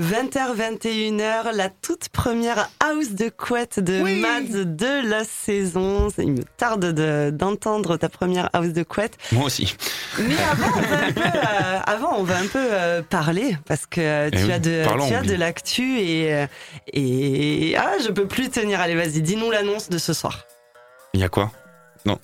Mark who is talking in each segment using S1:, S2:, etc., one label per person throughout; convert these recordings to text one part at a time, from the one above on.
S1: 20h, 21h, la toute première house de couette de Mads de la saison. Il me tarde d'entendre ta première house de couette.
S2: Moi aussi.
S1: Mais avant, on va un peu, euh, avant, on va un peu euh, parler parce que
S2: Eh
S1: tu as de,
S2: parlons,
S1: tu as
S2: oui.
S1: de l'actu et, euh, et ah, je peux plus tenir. Allez, vas-y, dis-nous l'annonce de ce soir.
S2: Il y a quoi? Non.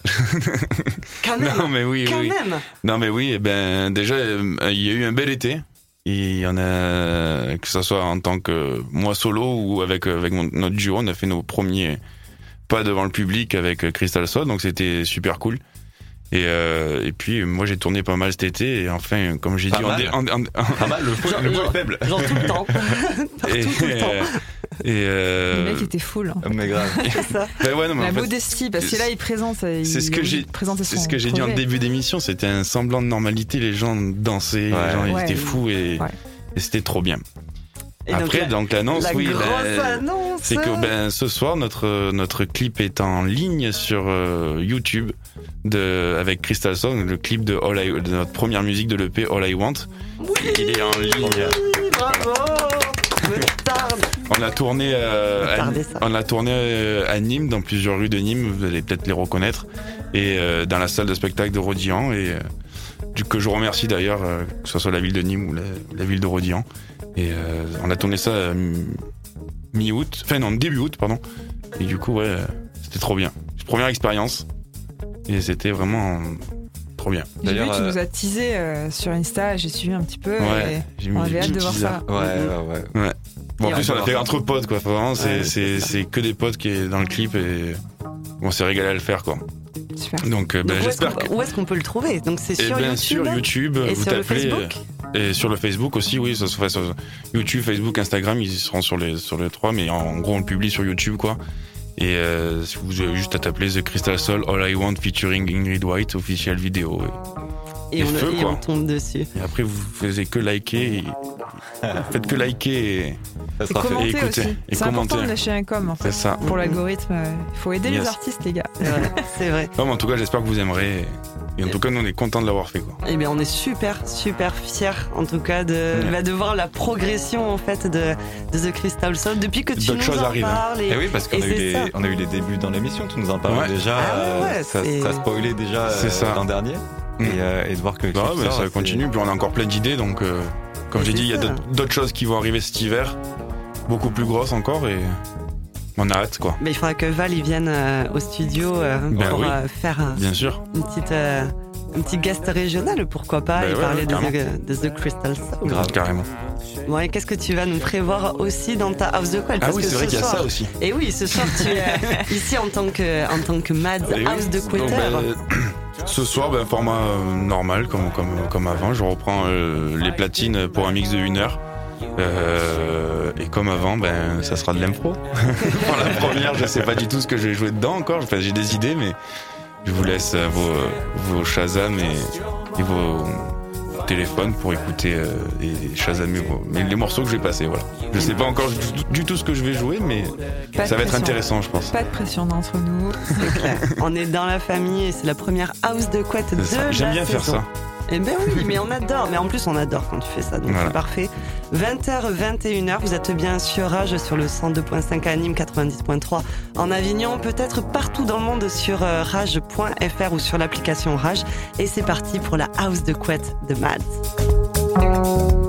S1: Quand même.
S2: non, mais oui,
S1: quand
S2: oui.
S1: même.
S2: Non, mais oui, eh ben, déjà, euh, il y a eu un bel été. Il y en a, que ce soit en tant que moi solo ou avec, avec notre duo, on a fait nos premiers pas devant le public avec Crystal Soul, donc c'était super cool. Et, euh, et puis, moi, j'ai tourné pas mal cet été, et enfin, comme j'ai dit, on
S3: mal.
S2: dé- on- on-
S3: Pas mal, le, faux- le mot est faible.
S1: Genre tout le temps. Partout,
S2: et,
S1: tout le temps.
S2: et, euh,
S4: Le mec était full. hein.
S3: Mais grave.
S1: C'est ça.
S2: ben ouais, non, mais
S4: La
S2: en fait,
S4: modestie, parce que là, il présente.
S2: c'est ce que
S4: a
S2: j'ai- C'est ce que j'ai dit en début d'émission, c'était un semblant de normalité, les gens dansaient, les
S3: Ouais.
S2: gens ils
S4: Ouais.
S2: étaient fous et,
S4: Ouais.
S2: et c'était trop bien.
S1: Et
S2: Après, donc l'annonce,
S1: la
S2: oui, ben, c'est que ben, ce soir, notre, notre clip est en ligne sur euh, YouTube de, avec Crystal Song, le clip de, All I- de notre première musique de l'EP All I Want. Il est en ligne.
S1: Oui, bravo.
S2: On a tourné, euh, à, on a tourné euh, à Nîmes, dans plusieurs rues de Nîmes, vous allez peut-être les reconnaître, et euh, dans la salle de spectacle de Rodian, et euh, que je remercie d'ailleurs, euh, que ce soit la ville de Nîmes ou la, la ville de Rodian. Et euh, on a tourné ça euh, mi- mi-août, enfin non, début août, pardon. Et du coup, ouais, c'était trop bien. Première expérience, et c'était vraiment trop bien.
S4: J'ai vu,
S3: D'ailleurs,
S4: tu
S3: euh,
S4: nous as teasé euh, sur Insta, j'ai suivi un petit peu.
S2: Ouais,
S4: et
S2: j'ai mis
S4: on avait hâte de voir ça.
S3: Ouais, ouais, ouais.
S2: Bon, en plus,
S3: on
S2: a fait entre potes, quoi. Vraiment, c'est,
S1: Ouais,
S2: c'est, c'est que des potes qui est dans le clip et on s'est régalé à le faire, quoi.
S4: Super.
S2: Donc, euh, ben,
S1: Donc, où est-ce
S2: j'espère
S1: qu'on
S2: que.
S1: peut- où est-ce qu'on peut le trouver? Donc c'est
S2: Et
S1: sur
S2: bien
S1: YouTube. Et
S2: vous
S1: sur le
S2: tapez.
S1: Facebook?
S2: euh, Et sur le Facebook aussi, oui, ça sur YouTube, Facebook, Instagram, ils seront sur les, sur les trois, mais en gros, on le publie sur YouTube, quoi. Et euh, vous avez juste à taper The Crystal Soul, All I Want featuring Ingrid White, official vidéo.
S1: et,
S2: Et
S1: on, le-
S2: feu,
S1: et
S2: quoi.
S1: on tombe dessus.
S2: Et après, vous faisiez que liker. Et... Faites que liker et
S3: Ça
S4: Et
S3: sera fait.
S4: commenter
S2: Et écoutez,
S4: aussi.
S2: et
S4: C'est important
S2: commenter.
S4: de lâcher un com, en
S2: c'est
S4: fait.
S2: ça.
S4: Pour l'algorithme, il faut aider
S2: Yes.
S4: les artistes, les gars.
S1: C'est vrai.
S2: Non, mais en tout cas, j'espère que vous aimerez. Et en tout cas, nous, on est contents de l'avoir fait, quoi.
S1: Eh bien, on est super, super fiers, en tout cas, de,
S2: Ouais.
S1: bah, de voir la progression, en fait, de, de The Crystal Soul depuis que tu nous
S2: choses
S1: en
S2: arrivent, hein.
S1: parles.
S3: Et oui, parce qu'on
S1: et
S3: a, eu les,
S1: ça.
S3: on a eu les débuts dans l'émission, tu nous en parlais
S2: Ouais.
S3: déjà.
S1: Ah ouais, ouais,
S3: euh, ça,
S1: c'est-
S3: ça spoilait déjà euh,
S2: C'est ça.
S3: l'an dernier.
S2: Mm.
S3: Et, euh, et de voir que le
S2: Bah, ça continue, puis on a encore plein d'idées, donc euh, comme j'ai dit, il y a d'autres- choses qui vont arriver cet hiver, beaucoup plus grosses encore, et on a hâte, quoi.
S1: Mais il faudra que Val il vienne euh, au studio euh,
S2: Ben
S1: pour
S2: oui.
S1: euh, faire un,
S2: Bien sûr.
S1: une petite, un petit guest régional, pourquoi pas,
S2: Ben
S1: et
S2: ouais,
S1: parler
S2: ouais,
S1: de. The, de The Crystal Soul.
S3: Grave.
S2: Carrément.
S1: Bon, et qu'est-ce que tu vas nous prévoir aussi dans ta house de quoi
S2: Ah oui, c'est vrai qu'il y a ça aussi.
S1: Et oui, ce soir, tu es ici en tant que, en tant que
S2: Et oui.
S1: House de
S2: Donc,
S1: Quitter.
S2: Ce soir, ben, format euh, normal, comme, comme, comme avant. Je reprends euh, les platines pour un mix de 1 heure. Euh, et comme avant, ben, ça sera de l'impro. pour la première, je sais pas du tout ce que je vais jouer dedans encore. Enfin, j'ai des idées, mais je vous laisse vos, vos Shazam et vos téléphones pour écouter euh, et Shazamer vos- mais les morceaux que je vais passer. Voilà. Je sais pas encore du, du tout ce que je vais jouer, mais
S4: Pas
S2: ça va être intéressant, je pense.
S4: Pas de pression d'entre nous.
S1: C'est clair. On est dans la famille et c'est la première house de couette de
S2: J'aime bien faire ça.
S1: Eh ben oui, mais on adore. Mais en plus, on adore quand tu fais ça, donc
S2: Voilà.
S1: c'est parfait. 20h, 21h, vous êtes bien sur Rage sur le 102.5 à Nîmes, 90.3 en Avignon, peut-être partout dans le monde sur euh, rage.fr ou sur l'application Rage. Et c'est parti pour la house de couette de Mads.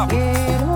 S1: up.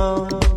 S5: Oh.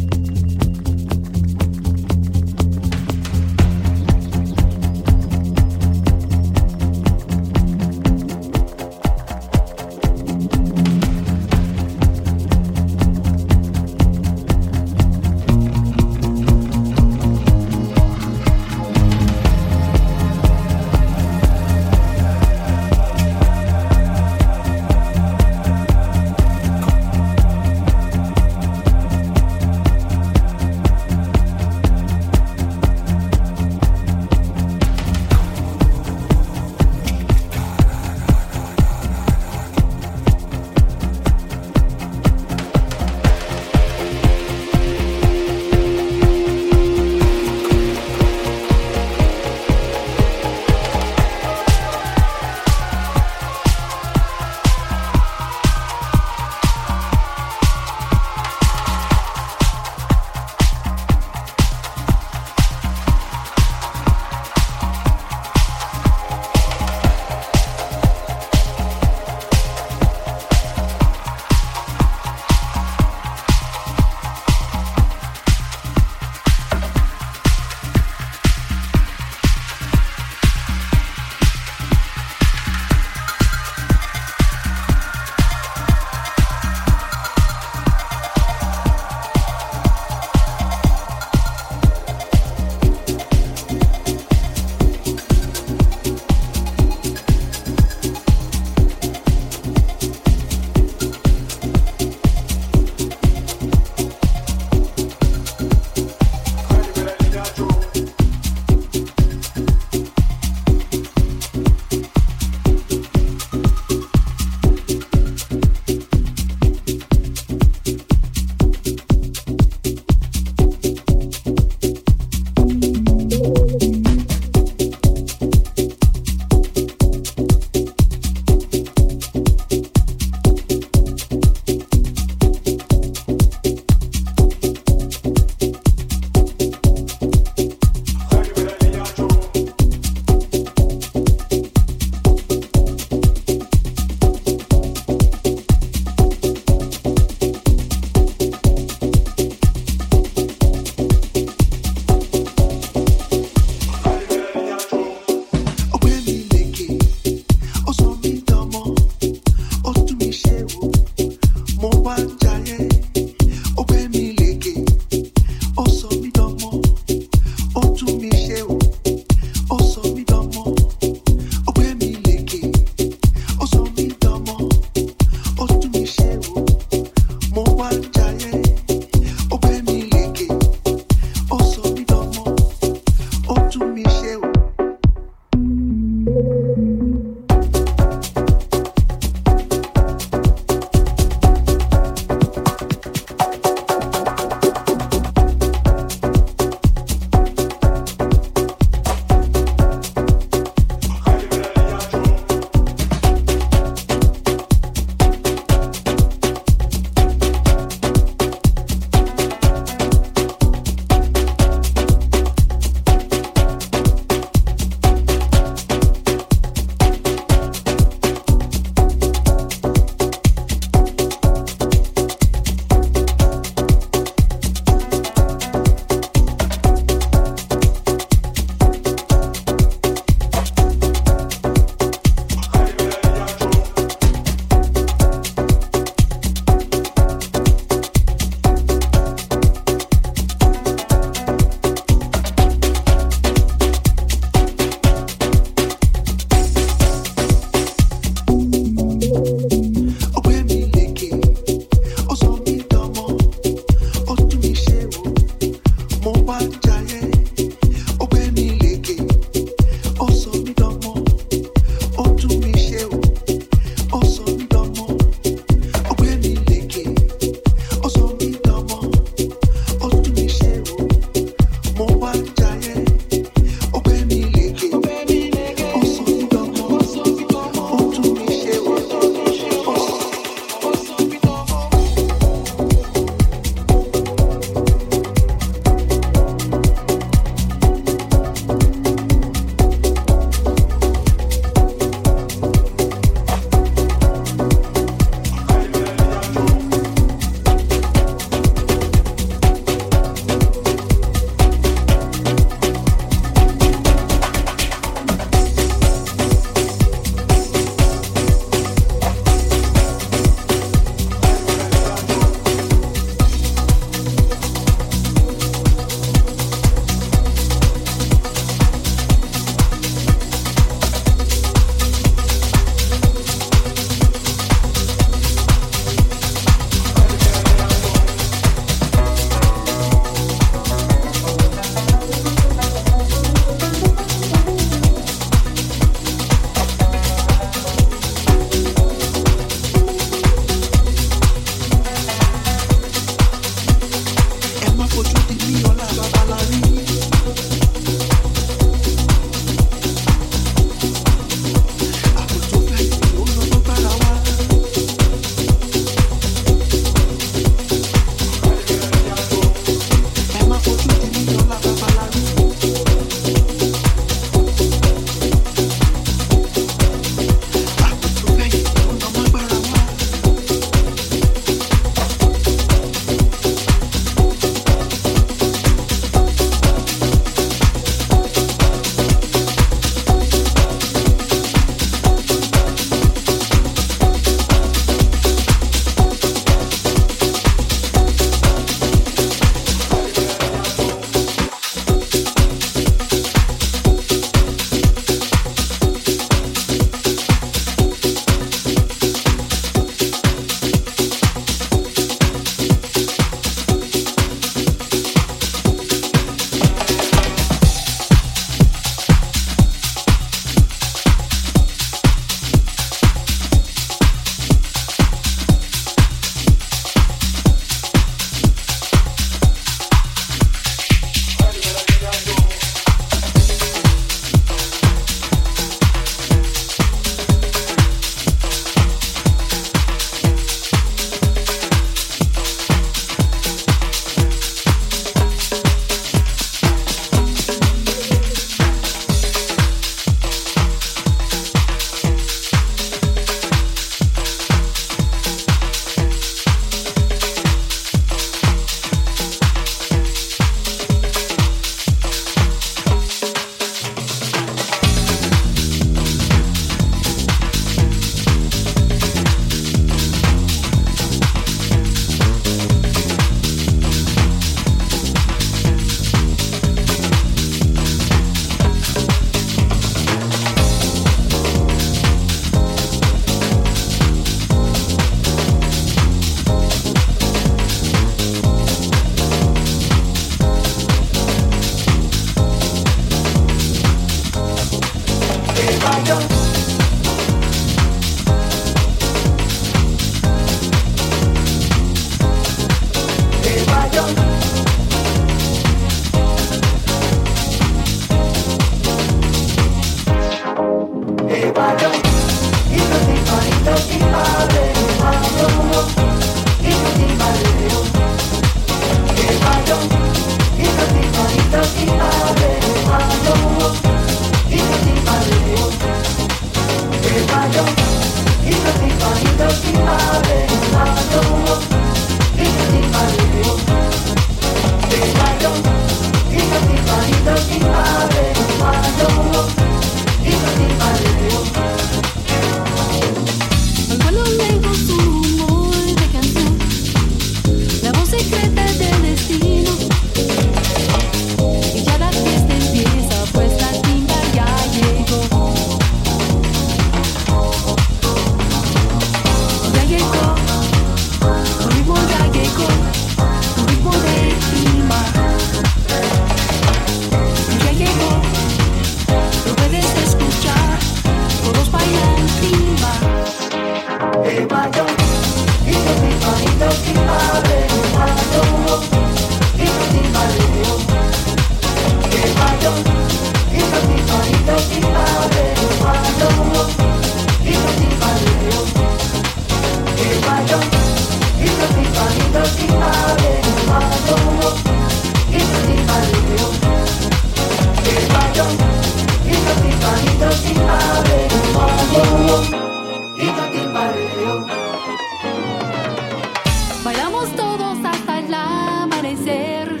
S6: Bailamos todos hasta
S1: el amanecer,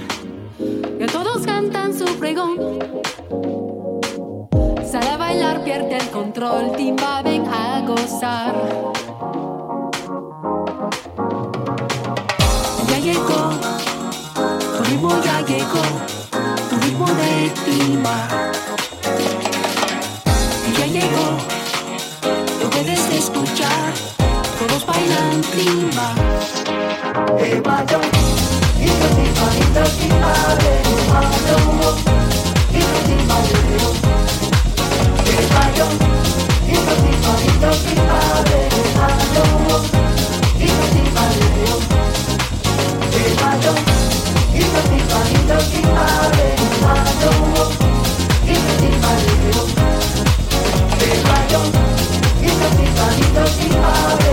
S1: y todos cantan
S7: su pregón. Sale a bailar, pierde el control, timba, ven a gozar. Ya llegó, tu ritmo ya llegó, tu ritmo
S1: de timba. Bye.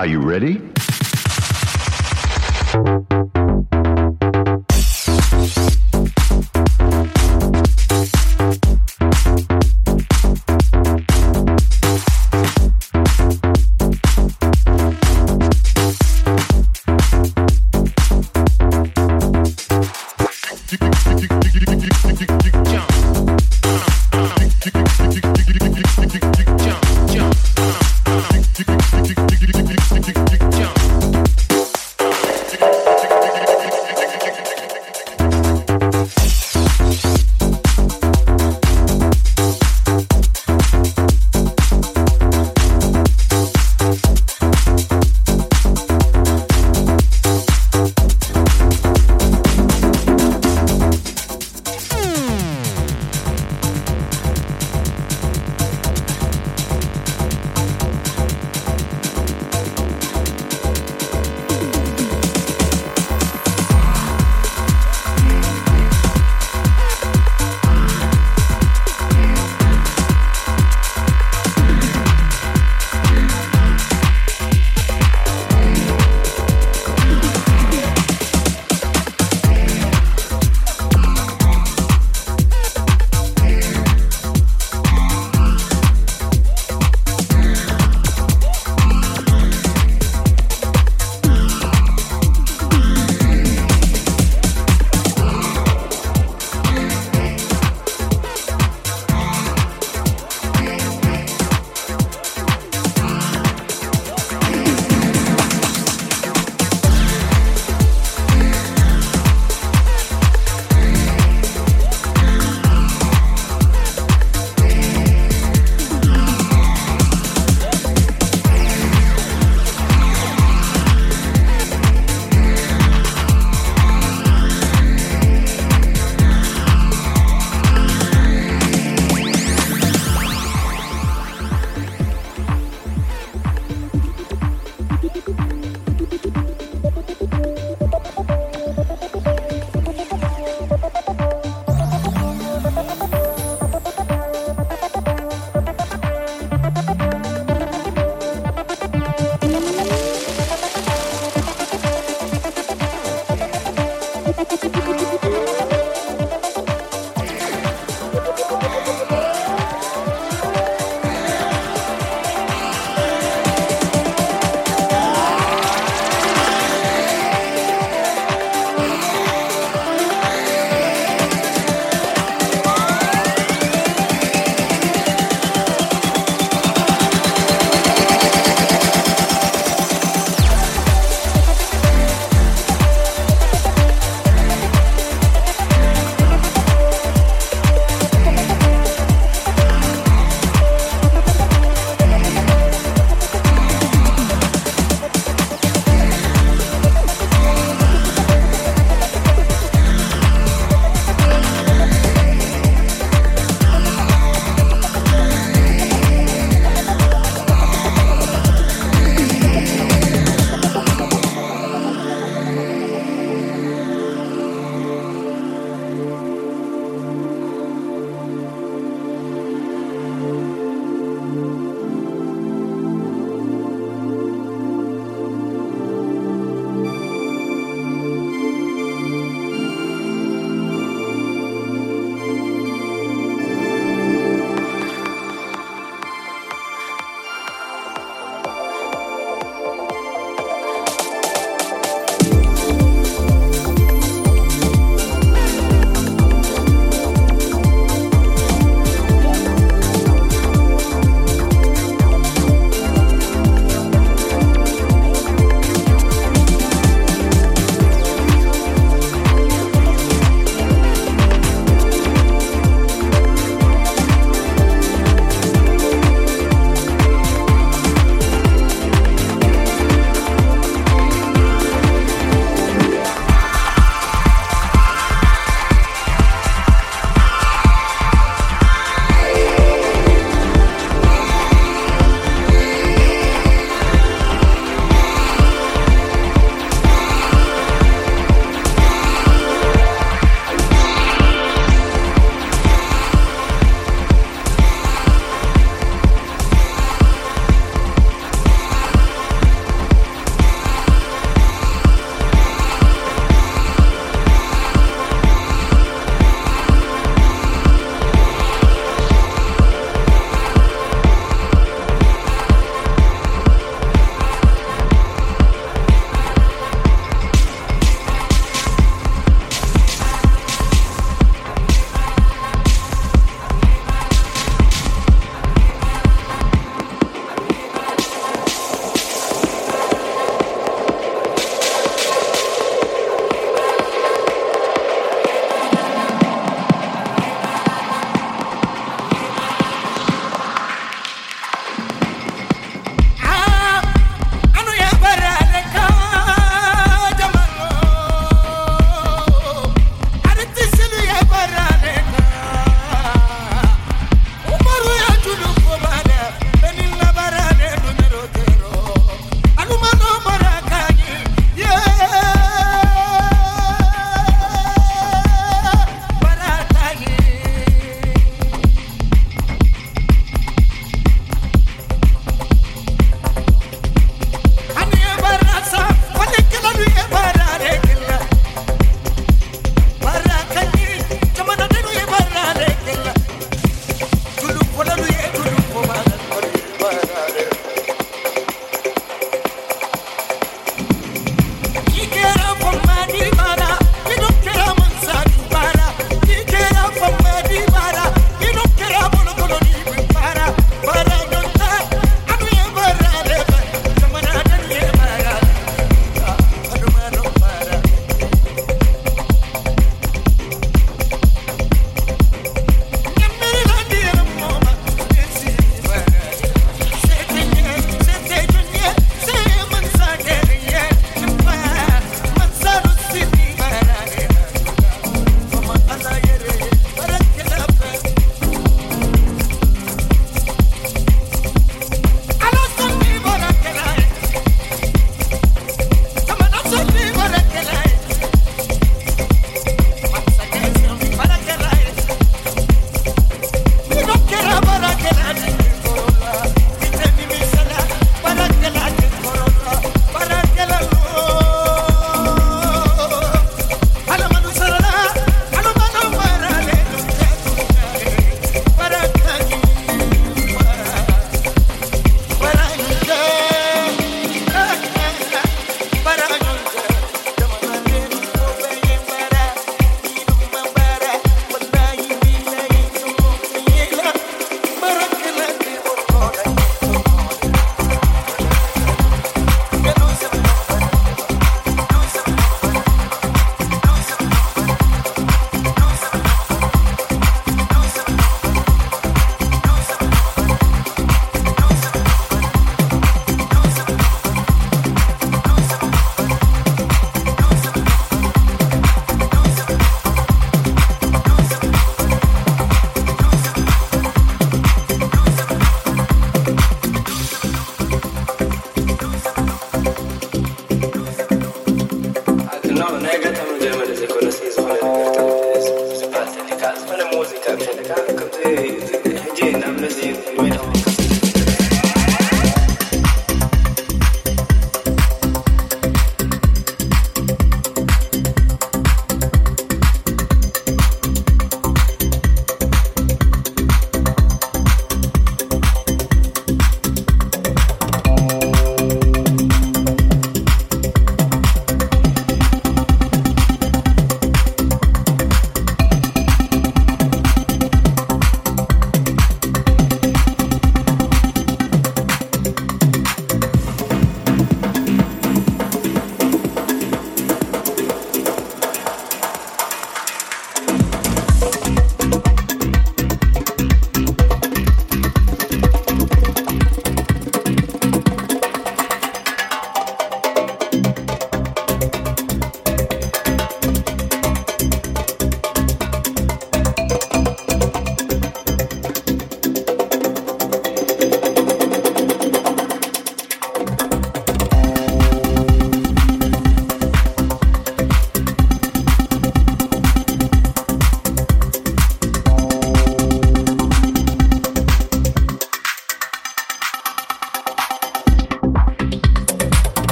S1: Are you ready?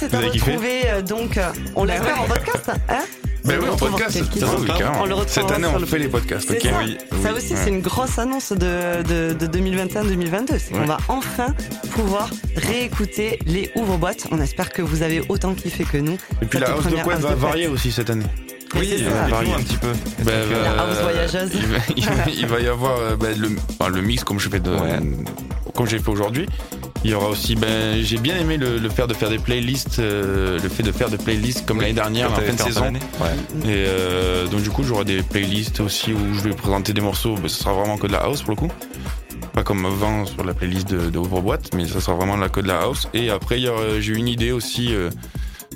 S1: Son mix est à
S2: Vous avez kiffé
S1: retrouver euh, donc euh, on l'espère en podcast. Hein
S2: Ben
S1: On
S2: oui, en podcast. oui, carrément.
S1: On le
S2: Cette année, on
S1: le-
S2: fait les podcasts.
S1: C'est ça.
S2: Oui.
S1: Ça
S2: Oui,
S1: aussi,
S2: ouais.
S1: c'est une grosse annonce de, de, de 2021-2022. C'est qu'on
S2: Ouais.
S1: va enfin pouvoir réécouter les ouvre-boîtes. On espère que vous avez autant kiffé que nous.
S2: Et puis la house de
S1: house
S2: va varier aussi cette année.
S1: Mais
S3: Oui,
S1: c'est
S3: euh,
S1: ça.
S3: nous un petit peu.
S2: Ben,
S1: La house voyageuse.
S2: Il va, il va- il va y avoir euh, le, mix comme je fais de,
S3: Ouais.
S2: comme j'ai fait aujourd'hui. Il y aura aussi, ben, j'ai bien aimé le, le faire de faire des playlists, euh, le fait de faire des playlists comme l'année dernière en fin de
S3: fait
S2: saison.
S3: Ouais.
S2: Et euh, donc du coup, j'aurai des playlists aussi où je vais présenter des morceaux. Ben, ce sera vraiment que de la house pour le coup. Pas comme avant sur la playlist de, de Ouvre-Boîte, mais ça sera vraiment la que de la house. Et après, il y aura- j'ai eu une idée aussi euh,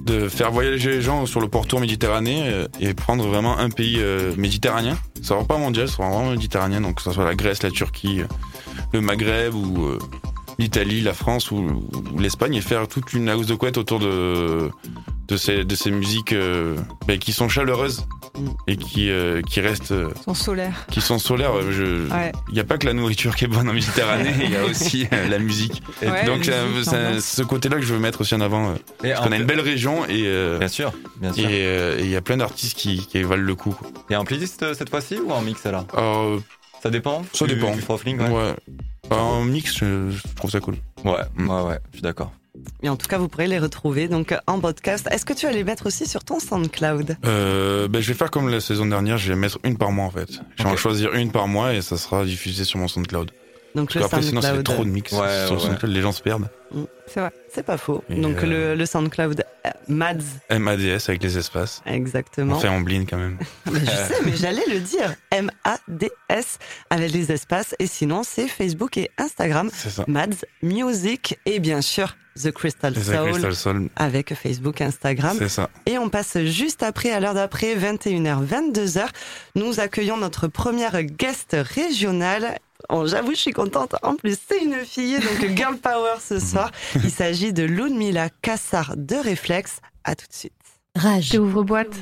S2: de faire voyager les gens sur le pourtour méditerranéen euh, et prendre vraiment un pays euh, méditerranéen. Ça sera pas mondial, ça sera vraiment méditerranéen. Donc que ce soit la Grèce, la Turquie, euh, le Maghreb ou euh, l'Italie, la France ou, ou l'Espagne et faire toute une house de couette autour de de ces de ces musiques euh, ben, qui sont chaleureuses
S1: Mm.
S2: et qui euh, qui restent euh,
S4: Son solaire.
S2: qui sont solaires. Je,
S4: Ouais.
S2: il n'y a pas que la nourriture qui est bonne en Méditerranée, il y a aussi euh, la musique.
S3: Et
S4: Ouais,
S2: Donc
S4: la
S2: euh,
S4: musique,
S2: c'est
S4: l'ambiance.
S2: ce côté-là que je veux mettre aussi en avant. euh,
S3: Et
S2: Parce
S3: en
S2: qu'on a une belle région et euh,
S3: Bien sûr, bien
S2: et
S3: sûr.
S2: euh, et il y a plein d'artistes qui, qui valent le coup.
S3: Il y a un playlist euh, cette fois-ci ou en mix
S2: euh,
S3: Ça dépend
S2: Ça
S3: du-
S2: dépend.
S3: Du
S2: ouais. En mix, je, je trouve ça cool.
S3: Ouais, ouais, ouais, je suis d'accord.
S1: Et en tout cas, vous pourrez les retrouver donc en podcast. Est-ce que tu vas les mettre aussi sur ton SoundCloud?
S2: Euh, ben, je vais faire comme la saison dernière, je vais mettre une par mois en fait. Je vais en choisir une par mois et ça sera diffusé sur mon SoundCloud.
S1: Donc
S2: Parce
S1: le
S2: qu'après sinon ça fait
S1: SoundCloud.
S2: trop de mix
S3: Ouais,
S2: sur
S3: ouais,
S2: SoundCloud, les gens se perdent.
S4: C'est vrai.
S1: C'est pas faux.
S2: Et
S1: Donc
S2: euh,
S1: le, le SoundCloud euh, Mads,
S2: M-A-D-S avec les espaces.
S1: exactement.
S2: Enfin en blind quand même.
S1: Mais je sais, mais j'allais le dire. M-A-D-S avec les espaces. Et sinon, c'est Facebook et Instagram.
S2: C'est ça.
S1: Mads Music et bien sûr The Crystal
S2: C'est
S1: Soul
S2: Crystal Soul.
S1: avec Facebook, Instagram.
S2: C'est ça.
S1: Et on passe juste après, à l'heure d'après, 21h, 22h. Nous accueillons notre première guest régionale. Oh, J'avoue, je suis contente. En plus, c'est une fille, donc Girl Power ce soir. Il s'agit de Ludmila Kassar de Réflexe. À tout de suite.
S6: Rage.
S7: Ouvre boîte.